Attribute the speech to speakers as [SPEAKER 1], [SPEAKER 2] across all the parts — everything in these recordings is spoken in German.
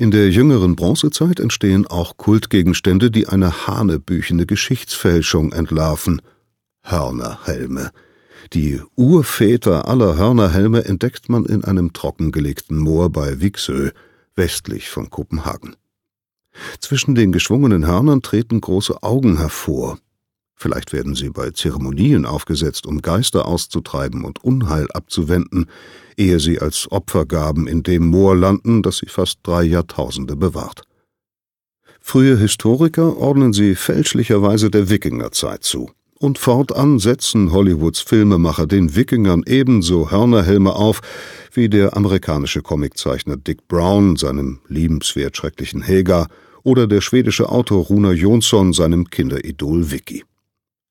[SPEAKER 1] In der jüngeren Bronzezeit entstehen auch Kultgegenstände, die eine hanebüchene Geschichtsfälschung entlarven. Hörnerhelme. Die Urväter aller Hörnerhelme entdeckt man in einem trockengelegten Moor bei Viksö, westlich von Kopenhagen. Zwischen den geschwungenen Hörnern treten große Augen hervor. Vielleicht werden sie bei Zeremonien aufgesetzt, um Geister auszutreiben und Unheil abzuwenden, ehe sie als Opfergaben in dem Moor landen, das sie fast drei Jahrtausende bewahrt. Frühe Historiker ordnen sie fälschlicherweise der Wikingerzeit zu. Und fortan setzen Hollywoods Filmemacher den Wikingern ebenso Hörnerhelme auf, wie der amerikanische Comiczeichner Dick Brown seinem liebenswert schrecklichen Helga oder der schwedische Autor Runa Jonsson seinem Kinderidol Vicky.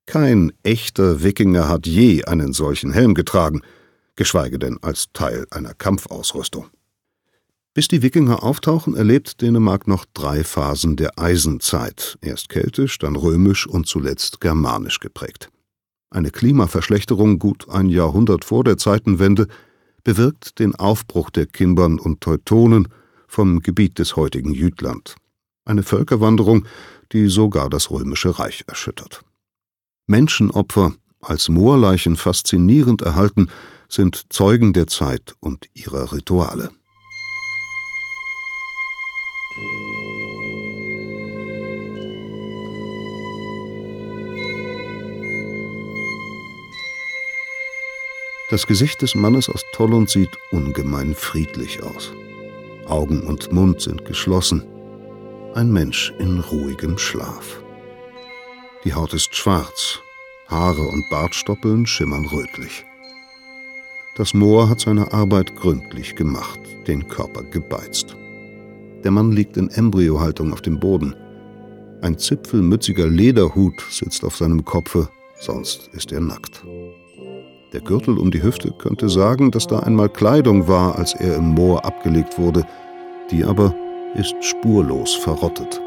[SPEAKER 1] Kein echter Wikinger hat je einen solchen Helm getragen, geschweige denn als Teil einer Kampfausrüstung. Bis die Wikinger auftauchen, erlebt Dänemark noch drei Phasen der Eisenzeit, erst keltisch, dann römisch und zuletzt germanisch geprägt. Eine Klimaverschlechterung gut ein Jahrhundert vor der Zeitenwende bewirkt den Aufbruch der Kimbern und Teutonen vom Gebiet des heutigen Jütland. Eine Völkerwanderung, die sogar das römische Reich erschüttert. Menschenopfer, als Moorleichen faszinierend erhalten, sind Zeugen der Zeit und ihrer Rituale. Das Gesicht des Mannes aus Tollund sieht ungemein friedlich aus. Augen und Mund sind geschlossen. Ein Mensch in ruhigem Schlaf. Die Haut ist schwarz, Haare und Bartstoppeln schimmern rötlich. Das Moor hat seine Arbeit gründlich gemacht, den Körper gebeizt. Der Mann liegt in Embryohaltung auf dem Boden. Ein zipfelmütziger Lederhut sitzt auf seinem Kopfe, sonst ist er nackt. Der Gürtel um die Hüfte könnte sagen, dass da einmal Kleidung war, als er im Moor abgelegt wurde, die aber ist spurlos verrottet.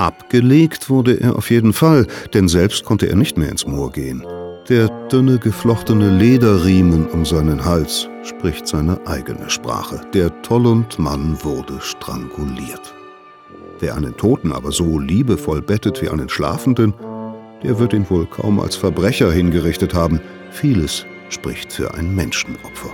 [SPEAKER 1] Abgelegt wurde er auf jeden Fall, denn selbst konnte er nicht mehr ins Moor gehen. Der dünne geflochtene Lederriemen um seinen Hals spricht seine eigene Sprache. Der Tollund-Mann wurde stranguliert. Wer einen Toten aber so liebevoll bettet wie einen Schlafenden, der wird ihn wohl kaum als Verbrecher hingerichtet haben. Vieles spricht für ein Menschenopfer.